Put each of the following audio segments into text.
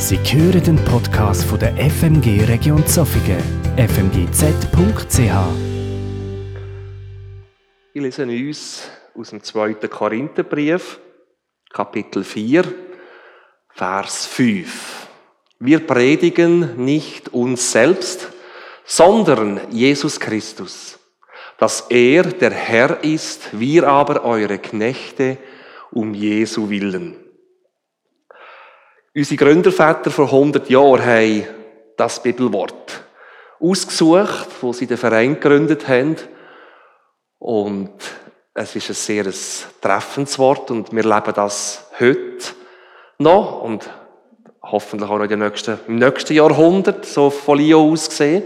Sie hören den Podcast von der FMG Region Zofingen, fmgz.ch. Wir lesen uns aus dem 2. Korintherbrief, Kapitel 4, Vers 5. Wir predigen nicht uns selbst, sondern Jesus Christus, dass er der Herr ist, wir aber eure Knechte um Jesu willen. Unsere Gründerväter vor 100 Jahren haben das Bibelwort ausgesucht, wo sie den Verein gegründet haben. Und es ist ein sehr treffendes Wort und wir leben das heute noch und hoffentlich auch noch nächsten, im nächsten Jahrhundert, so von Leo aus gesehen.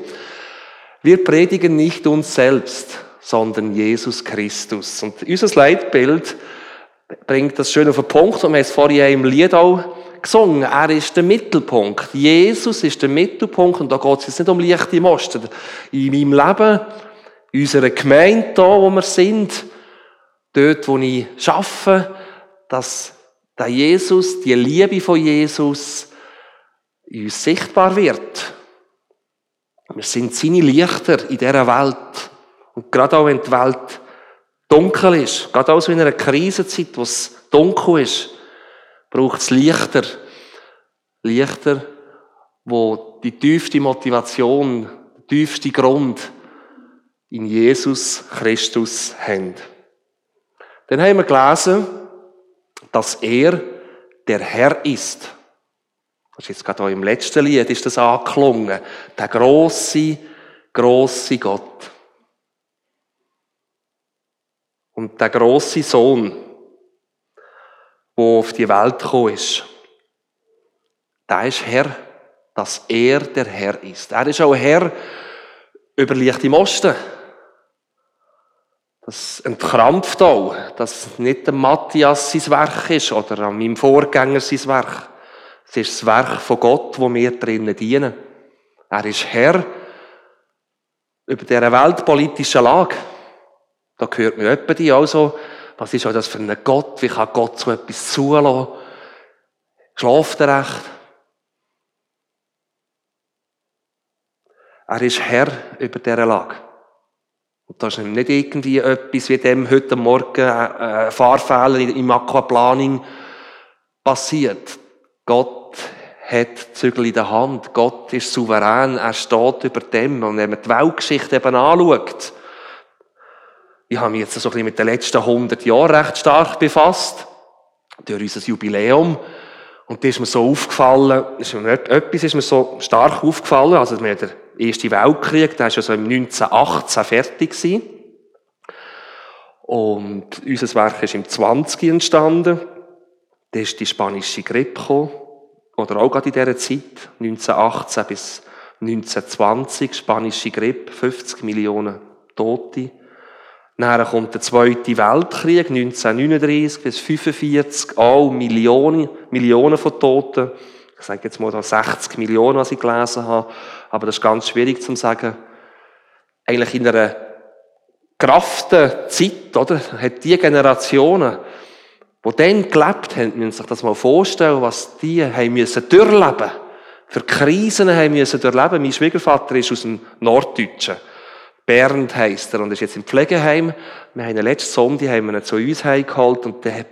Wir predigen nicht uns selbst, sondern Jesus Christus. Und unser Leitbild bringt das schön auf den Punkt und wir haben es vorhin im Lied auch gesungen. Er ist der Mittelpunkt. Jesus ist der Mittelpunkt und da geht es jetzt nicht um leichte Mosten. In meinem Leben, in unserer Gemeinde hier, wo wir sind, dort, wo ich arbeite, dass der Jesus, die Liebe von Jesus in uns sichtbar wird. Wir sind seine Lichter in dieser Welt. Und gerade auch wenn die Welt dunkel ist, gerade auch so in einer Krisenzeit, wo es dunkel ist, braucht es Lichter. Lichter, wo die tiefste Motivation, der tiefste Grund in Jesus Christus haben. Dann haben wir gelesen, dass er der Herr ist. Das ist jetzt gerade auch im letzten Lied ist das angeklungen. Der große, große Gott. Und der große Sohn, wo auf die Welt gekommen ist, der ist Herr, dass er der Herr ist. Er ist auch Herr über leichte Mosten. Das entkrampft auch, dass nicht der Matthias sein Werk ist oder an meinem Vorgänger sein Werk. Es ist das Werk von Gott, wo wir drinnen dienen. Er ist Herr über dieser weltpolitischen Lage. Da gehört mir jemand die also, was ist das für ein Gott? Wie kann Gott so etwas zulassen? Schlaft er recht? Er ist Herr über dieser Lage. Und das ist nicht irgendwie etwas wie dem heute Morgen ein Fahrfehler im Aquaplaning passiert. Gott hat Zügel in der Hand. Gott ist souverän. Er steht über dem. Und wenn man die Weltgeschichte eben anschaut, ich habe mich jetzt so ein bisschen mit den letzten 100 Jahren recht stark befasst, durch unser Jubiläum. Und da ist mir so aufgefallen, ist mir etwas ist mir so stark aufgefallen, also wir der Erste Weltkrieg, der ist ja so im 1918 fertig gewesen. Und unser Werk ist im 20 entstanden. Da ist die spanische Grippe gekommen. Oder auch gerade in dieser Zeit, 1918 bis 1920, spanische Grippe, 50 Millionen Tote. Dann kommt der Zweite Weltkrieg, 1939 bis 1945, auch Millionen, Millionen von Toten. Ich sage jetzt mal da 60 Millionen, was ich gelesen habe. Aber das ist ganz schwierig zu sagen. Eigentlich in einer kraften Zeit, oder? Hat die Generationen, die dann gelebt haben, müssen sich das mal vorstellen, was die haben müssen durchleben. Für Krisen haben müssen durchleben. Mein Schwiegervater ist aus dem Norddeutschen. Bernd heisst er und ist jetzt im Pflegeheim. Wir haben ihn letzten Sonntag haben wir zu uns heimgeholt und der hat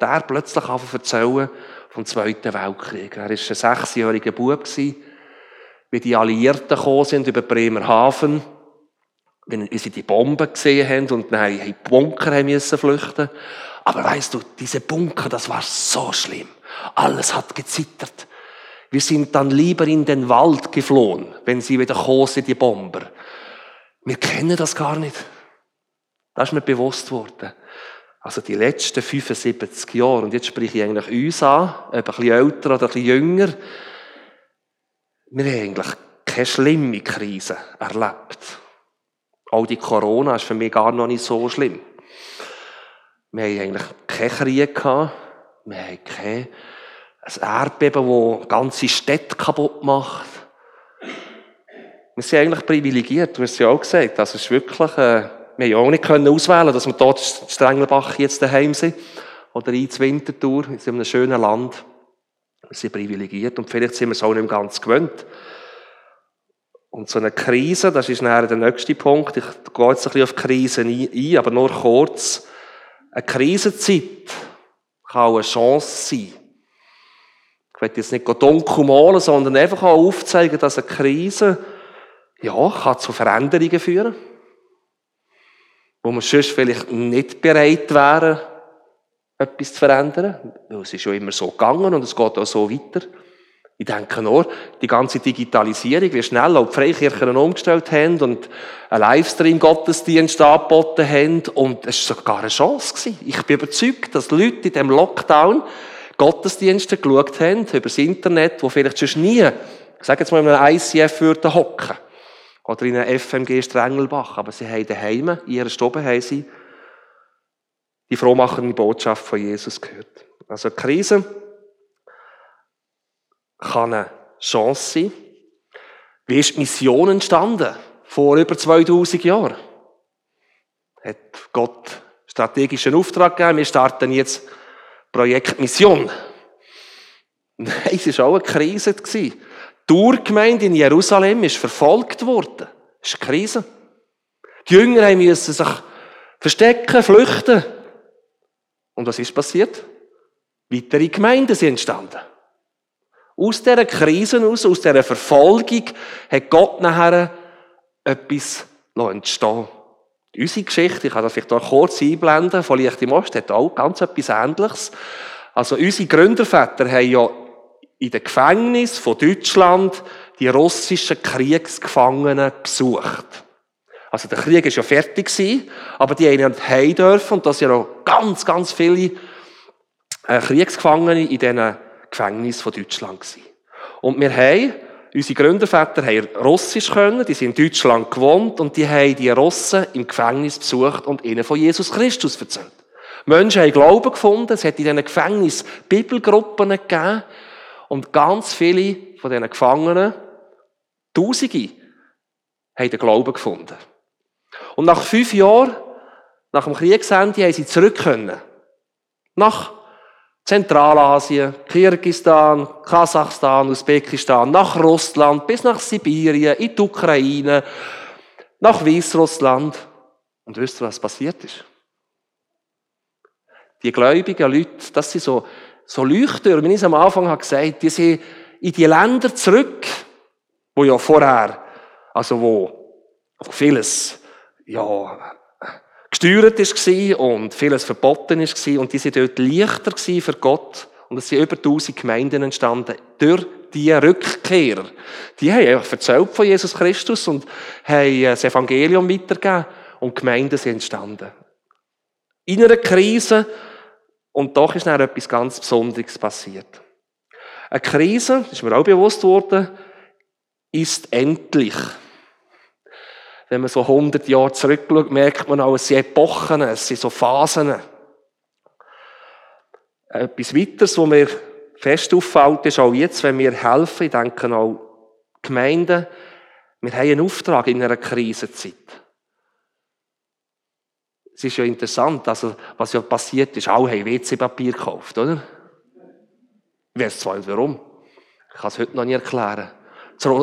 der plötzlich angefangen zu erzählen vom Zweiten Weltkrieg. Er war ein sechsjähriger Bub, wie die Alliierten gekommen sind über Bremerhaven, wie sie die Bomben gesehen haben und dann in die Bunker müssen flüchten. Aber weißt du, diese Bunker, das war so schlimm. Alles hat gezittert. Wir sind dann lieber in den Wald geflohen, wenn sie wieder gekommen sind, die Bomber. Wir kennen das gar nicht. Das ist mir bewusst worden. Also die letzten 75 Jahre, und jetzt spreche ich eigentlich uns an, ob ein bisschen älter oder ein bisschen jünger, wir haben eigentlich keine schlimme Krise erlebt. Auch die Corona ist für mich gar noch nicht so schlimm. Wir haben eigentlich keinen Krieg gehabt. Wir haben kein Erdbeben, das ganze Städte kaputt macht. Wir sind eigentlich privilegiert, du hast ja auch gesagt. Das ist wirklich, äh, wir haben auch nicht können auswählen, dass wir dort in Strengelbach jetzt daheim sind. Oder in Winterthur, in einem schönen Land. Wir sind privilegiert und vielleicht sind wir es auch nicht ganz gewöhnt. Und so eine Krise, das ist nachher der nächste Punkt. Ich gehe jetzt ein bisschen auf Krisen ein, aber nur kurz. Eine Krisenzeit kann auch eine Chance sein. Ich will jetzt nicht dunkel malen, sondern einfach auch aufzeigen, dass eine Krise, ja, kann zu Veränderungen führen. Wo wir sonst vielleicht nicht bereit wären, etwas zu verändern. Weil es ist schon immer so gegangen und es geht auch so weiter. Ich denke nur, die ganze Digitalisierung, wie schnell auch die Freikirchen umgestellt haben und einen Livestream-Gottesdienst angeboten haben. Und es war sogar eine Chance. Gewesen. Ich bin überzeugt, dass Leute in diesem Lockdown Gottesdienste geschaut haben über das Internet, wo vielleicht schon nie, ich sage jetzt mal, in einem ICF würden hocken. Oder in einem FMG Strengelbach. Aber sie haben daheim, in ihrer Stube haben sie die frohmachende Botschaft von Jesus gehört. Also eine Krise kann eine Chance sein. Wie ist die Mission entstanden? Vor über 2000 Jahren. Hat Gott strategischen Auftrag gegeben. Wir starten jetzt Projekt Mission. Nein, es war auch eine Krise. Die Urgemeinde in Jerusalem ist verfolgt worden. Das ist eine Krise. Die Jünger mussten sich verstecken, flüchten. Und was ist passiert? Weitere Gemeinden sind entstanden. Aus dieser Krise aus, aus dieser Verfolgung, hat Gott nachher etwas entstehen Unsere Geschichte, ich kann das vielleicht auch kurz einblenden, von Licht im Ost, hat auch ganz etwas Ähnliches. Also unsere Gründerväter haben ja in den Gefängnissen von Deutschland die russischen Kriegsgefangenen besucht. Also der Krieg ist ja fertig gewesen, aber die haben heim dürfen und da sind ja noch ganz, ganz viele äh, Kriegsgefangene in diesen Gefängnis von Deutschland gewesen. Und wir haben, unsere Gründerväter haben Russisch können, die sind in Deutschland gewohnt und die haben die Russen im Gefängnis besucht und ihnen von Jesus Christus erzählt. Menschen haben Glauben gefunden, es hat in diesen Gefängnis Bibelgruppen gegeben und ganz viele von diesen Gefangenen, Tausende, haben den Glauben gefunden. Und nach fünf Jahren, nach dem Kriegsende, haben sie zurück können. Nach Zentralasien, Kirgistan, Kasachstan, Usbekistan, nach Russland, bis nach Sibirien, in die Ukraine, nach Weißrussland. Und wisst ihr, was passiert ist? Die gläubigen Leute, das sind so, so Leuchttürme, wie ich es am Anfang habe gesagt, die sind in die Länder zurück, wo ja vorher, also wo vieles, ja, gesteuert war und vieles verboten war und die sind dort leichter für Gott und es sind über 1000 Gemeinden entstanden durch die Rückkehrer. Die haben einfach erzählt von Jesus Christus und haben das Evangelium weitergegeben und Gemeinden sind entstanden. In einer Krise und doch ist dann etwas ganz Besonderes passiert. Eine Krise, das ist mir auch bewusst worden, ist endlich wenn man so 100 Jahre zurückschaut, merkt man auch, es sind Epochen, es sind so Phasen. Etwas weiteres, was mir fest auffällt, ist auch jetzt, wenn wir helfen, ich denke auch Gemeinden, wir haben einen Auftrag in einer Krisenzeit. Es ist ja interessant, also, was ja passiert ist, alle haben WC-Papier gekauft, oder? Ich weiß zwar nicht warum. Ich kann es heute noch nicht erklären.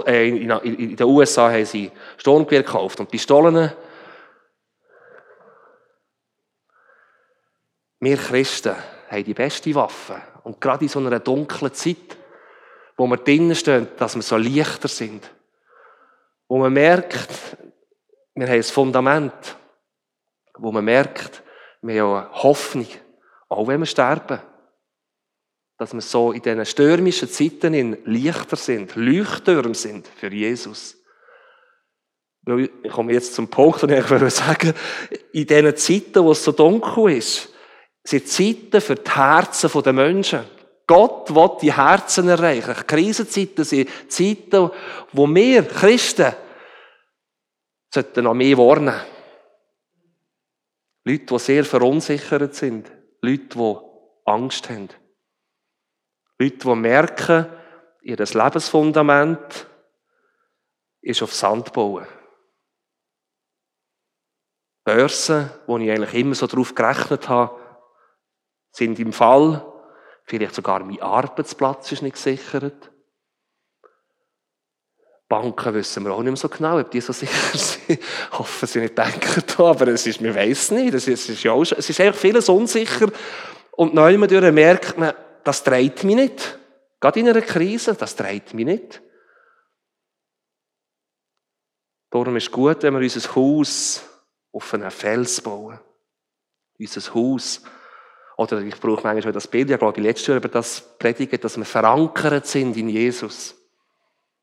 Äh, in den USA haben sie Sturmgewehr gekauft und Pistolen. Wir Christen haben die beste Waffe. Und gerade in so einer dunklen Zeit, wo wir drinnen stehen, dass wir so leichter sind. Wo man merkt, wir haben ein Fundament. Wo man merkt, wir haben eine Hoffnung. Auch wenn wir sterben dass wir so in diesen stürmischen Zeiten in Lichter sind, Leuchttürme sind für Jesus. Ich komme jetzt zum Punkt, den ich würde sagen, in diesen Zeiten, wo es so dunkel ist, sind Zeiten für die Herzen der Menschen. Gott will die Herzen erreichen. Krisenzeiten sind Zeiten, wo wir Christen sollten noch mehr warnen. Leute, die sehr verunsichert sind. Leute, die Angst haben. Leute, die merken, ihr Lebensfundament ist auf Sand bauen. Börsen, wo ich eigentlich immer so darauf gerechnet habe, sind im Fall. Vielleicht sogar mein Arbeitsplatz ist nicht gesichert. Banken wissen wir auch nicht mehr so genau, ob die so sicher sind. Hoffen sie nicht denken da, aber es ist, wir wissen nicht. Es ist, es ist ja auch, es ist einfach vieles unsicher. Und neu merkt man, das dreht mich nicht. Gerade in einer Krise, das dreht mich nicht. Darum ist es gut, wenn wir unser Haus auf einen Fels bauen. Unser Haus. Oder ich brauche manchmal das Bild, ich glaube, letztes Jahr über das predigen, dass wir verankert sind in Jesus.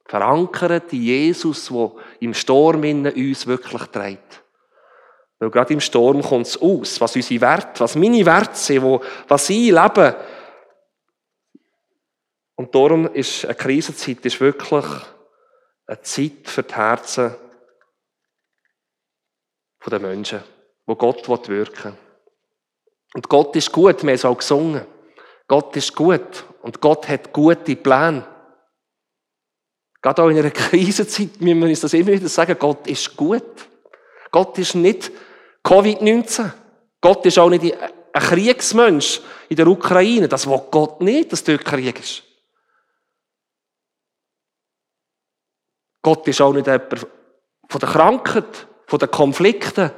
Verankert in Jesus, der im Sturm in uns wirklich trägt. Weil gerade im Sturm kommt es aus, was unsere Werte, was meine Werte sind, wo, was ich lebe. Und darum ist eine Krisenzeit ist wirklich eine Zeit für die Herzen der Menschen, wo Gott wirken will. Und Gott ist gut, wir haben es auch gesungen. Gott ist gut und Gott hat gute Pläne. Gerade auch in einer Krisenzeit müssen wir uns das immer wieder sagen, Gott ist gut. Gott ist nicht Covid-19. Gott ist auch nicht ein Kriegsmensch in der Ukraine. Das will Gott nicht, dass dort Krieg ist. Gott ist auch nicht jemand von der Krankheit, von den Konflikten.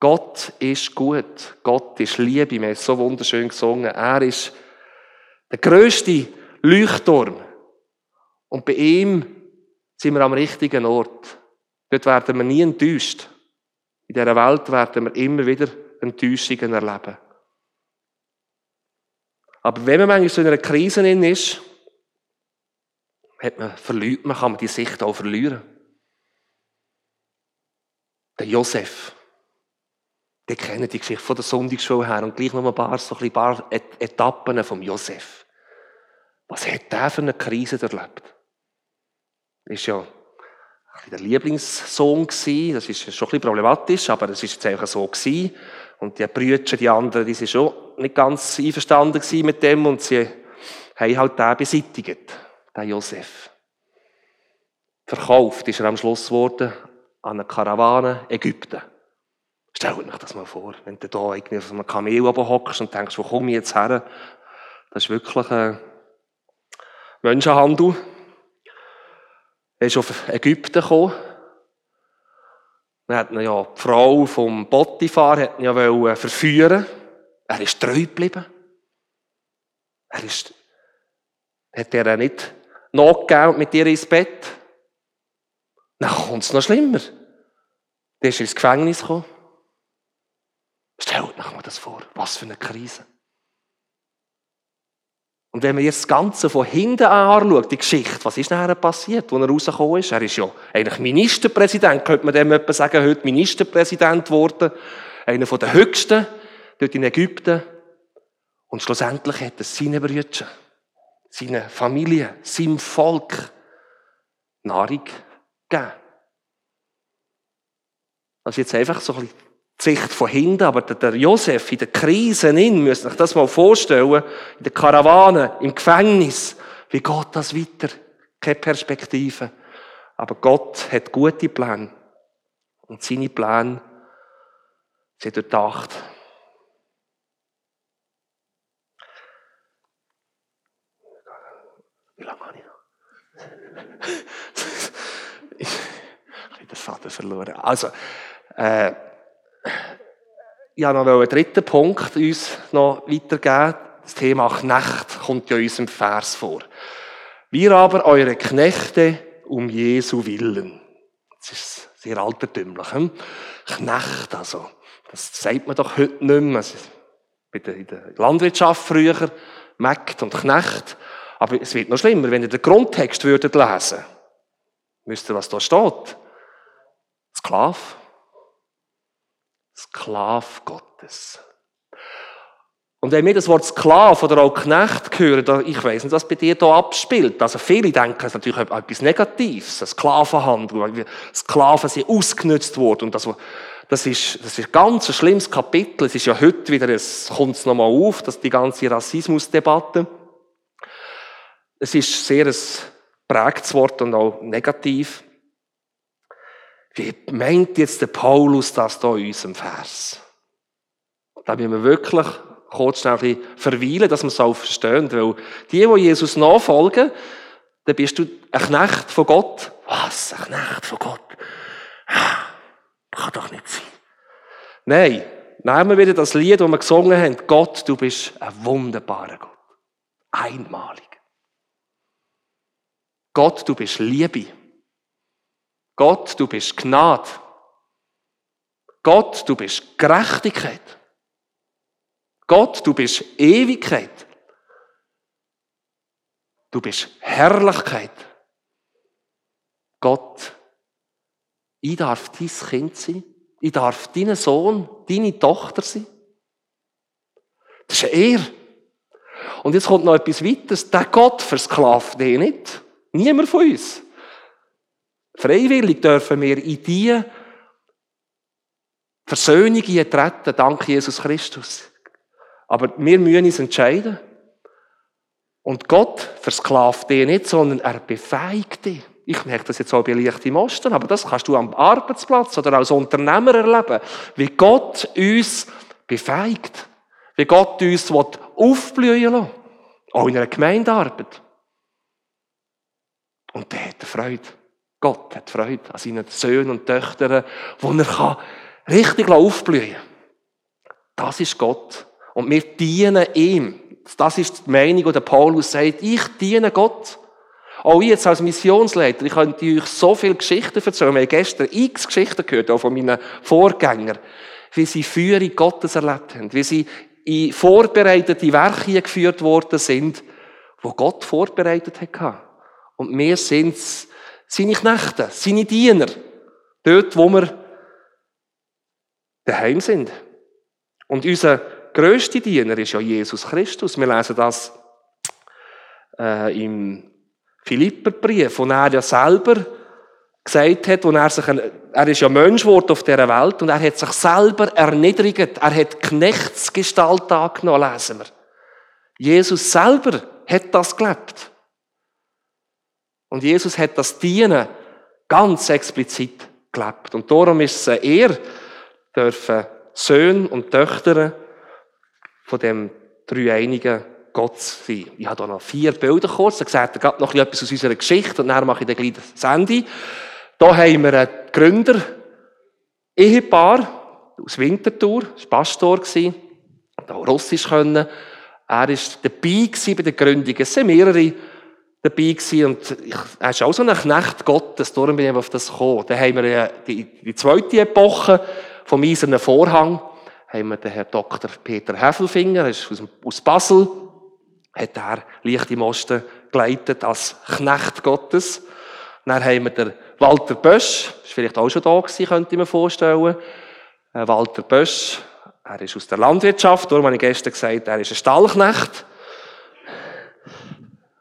Gott ist gut. Gott ist Liebe. Wir haben es so wunderschön gesungen. Er ist der größte Leuchtturm. Und bei ihm sind wir am richtigen Ort. Dort werden wir nie enttäuscht. In dieser Welt werden wir immer wieder Enttäuschungen erleben. Aber wenn man manchmal so in einer Krise ist, hat man, verliert man, kann man die Sicht auch verlieren. Der Josef, die kennen die Geschichte von der Sonntagsschule her und gleich noch ein paar, so ein paar Etappen vom Josef. Was hat der für eine Krise erlebt? Ist ja der Lieblingssohn gewesen. Das ist schon ein bisschen problematisch, aber es ist jetzt einfach so gewesen. Und die Brüder, die anderen, die sind schon nicht ganz einverstanden mit dem und sie haben halt den beseitigt, den Josef. Verkauft ist er am Schluss geworden an eine Karawane Ägypten. Stellt euch das mal vor, wenn du da irgendwie auf einem Kamel oben hockst und denkst, wo komme ich jetzt her? Das ist wirklich ein Menschenhandel. Er ist auf Ägypten gekommen. Dann hat ja die Frau vom Potiphar hat ihn ja verführen. Er ist treu geblieben. Er ist, hat er nicht nachgegeben mit ihr ins Bett. Dann kommt es noch schlimmer. Der ist ins Gefängnis gekommen. Stellt euch mal das vor. Was für eine Krise. Und wenn man jetzt das Ganze von hinten anschaut, die Geschichte, was ist nachher passiert, als er rausgekommen ist? Er ist ja eigentlich Ministerpräsident, könnte man dem etwa sagen, heute Ministerpräsident geworden. Einer der höchsten, dort in Ägypten. Und schlussendlich hat er seine Brüder, seine Familie, seinem Volk Nahrung gegeben. Das ist jetzt einfach so ein bisschen Sicht von hinten, aber der Josef in der Krise, in, müsst euch das mal vorstellen, in der Karawane, im Gefängnis, wie geht das weiter? Keine Perspektive. Aber Gott hat gute Pläne. Und seine Pläne sind durchdacht. Wie lange habe ich noch? ich habe den Vater verloren. Also, äh, ich habe noch einen dritten Punkt uns noch weitergeben. Das Thema Knecht kommt ja in unserem Vers vor. Wir aber eure Knechte um Jesu Willen. Das ist sehr altertümlich. Hm? Knecht also. Das sagt man doch heute nicht mehr. Bei der, in der Landwirtschaft früher, Mägd und Knecht. Aber es wird noch schlimmer, wenn ihr den Grundtext würdet lesen. Wisst ihr, was da steht? Sklav. Sklav Gottes. Und wenn wir das Wort Sklav oder auch Knecht hören, ich weiß nicht, was bei dir da abspielt. Also viele denken, es ist natürlich etwas Negatives, eine Sklavenhandel, Sklaven sind ausgenutzt worden. Und das, das ist, das ist ein ganz schlimmes Kapitel. Es ist ja heute wieder, es kommt es nochmal auf, dass die ganze Rassismusdebatte. Es ist sehr ein prägtes Wort und auch negativ. Wie meint jetzt der Paulus das da in unserem Vers? Da müssen wir wirklich kurz schnell ein bisschen verweilen, dass wir es auch verstehen. Weil die, die Jesus nachfolgen, dann bist du ein Knecht von Gott. Was? Ein Knecht von Gott? Ja, kann doch nicht sein. Nein, nehmen wir wieder das Lied, das wir gesungen haben. Gott, du bist ein wunderbarer Gott. Einmalig. Gott, du bist Liebe. Gott, du bist Gnade. Gott, du bist Gerechtigkeit. Gott, du bist Ewigkeit. Du bist Herrlichkeit. Gott, ich darf dein Kind sein. Ich darf dein Sohn, deine Tochter sein. Das ist eine Ehre. Und jetzt kommt noch etwas weiteres. Der Gott versklavt dich nicht. Niemand von uns. Freiwillig dürfen wir in die Versöhnung treten, dank Jesus Christus. Aber wir müssen uns entscheiden. Und Gott versklavt dich nicht, sondern er befähigt dich. Ich merke das jetzt auch bei leichten Osten, aber das kannst du am Arbeitsplatz oder als Unternehmer erleben, wie Gott uns befähigt, wie Gott uns aufblühen lässt, auch in einer Gemeindearbeit. Und der hat Freude. Gott hat Freude an seinen Söhnen und Töchtern, wo er richtig aufblühen kann. Das ist Gott. Und wir dienen ihm. Das ist die Meinung, die Paulus sagt. Ich diene Gott. Auch ich jetzt als Missionsleiter, ich könnte euch so viele Geschichten erzählen. Wir haben gestern x Geschichten gehört, auch von meinen Vorgängern, wie sie Führung Gottes erlebt haben, wie sie in vorbereitete Werke geführt worden sind, wo Gott vorbereitet hat. Und wir sind seine Knechte, seine Diener, dort, wo wir daheim sind. Und unser grösster Diener ist ja Jesus Christus. Wir lesen das äh, im Philipperbrief, wo er ja selber gesagt hat, wo er sich, ein, er ist ja Mensch geworden auf dieser Welt und er hat sich selber erniedrigt. Er hat Knechtsgestalt angenommen, lesen wir. Jesus selber hat das gelebt. Und Jesus hat das Dienen ganz explizit gelebt. Und darum ist es er, dürfen Söhne und Töchter von dem dreieinigen Gott sein. Ich habe hier noch vier Bilder kurz. Da seht ihr gerade noch etwas aus unserer Geschichte und dann mache ich dann gleich das Ende. Hier haben wir einen Gründer, Ehepaar aus Winterthur, war Pastor, hat auch Russisch können. Er war dabei bei der Gründung. Es sind mehrere dabei gewesen und ich, er ist auch so ein Knecht Gottes, darum bin ich auf das gekommen. Dann haben wir die, die zweite Epoche vom Eisernen Vorhang, haben wir den Herrn Dr. Peter Heffelfinger, er ist aus, aus Basel, hat er Licht im Osten geleitet als Knecht Gottes. Dann haben wir den Walter Bösch, ist vielleicht auch schon da gewesen, könnte ich mir vorstellen. Äh, Walter Bösch, er ist aus der Landwirtschaft, darum habe ich gestern gesagt, er ist ein Stallknecht.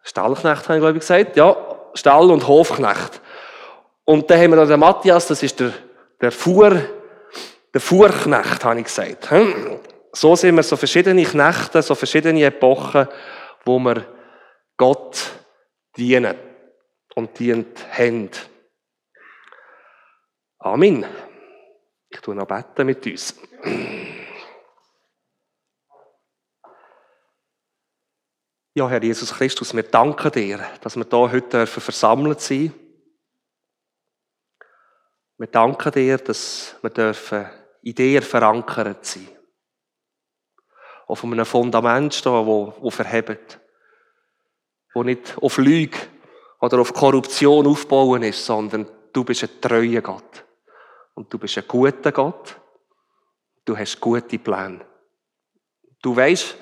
Stallknecht, habe ich glaube ich gesagt. Ja, Stall- und Hofknecht. Und dann haben wir noch den Matthias, das ist der, der Fuhr, der Fuhrknecht, habe ich gesagt. So sind wir so verschiedene Knechte, so verschiedene Epochen, wo wir Gott dienen und dient haben. Amen. Ich tue noch beten mit uns. Ja, Herr Jesus Christus, wir danken dir, dass wir hier heute versammelt sein dürfen. Wir danken dir, dass wir dürfen in dir verankert sein. Auf einem Fundament stehen, wo, wo verhebt. Wo nicht auf Lüge oder auf Korruption aufbauen ist, sondern du bist ein treuer Gott. Und du bist ein guter Gott. Du hast gute Pläne. Du weißt,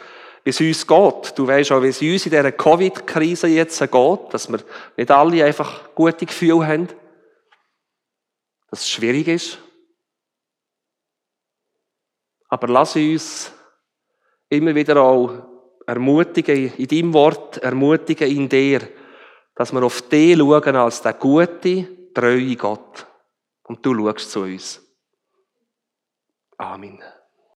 wie es uns geht. Du weißt auch, wie es uns in dieser Covid-Krise jetzt geht, dass wir nicht alle einfach gute Gefühle haben, dass es schwierig ist. Aber lass uns immer wieder auch ermutigen, in deinem Wort, ermutigen in dir, dass wir auf dich schauen als der gute, treue Gott. Und du schaust zu uns. Amen.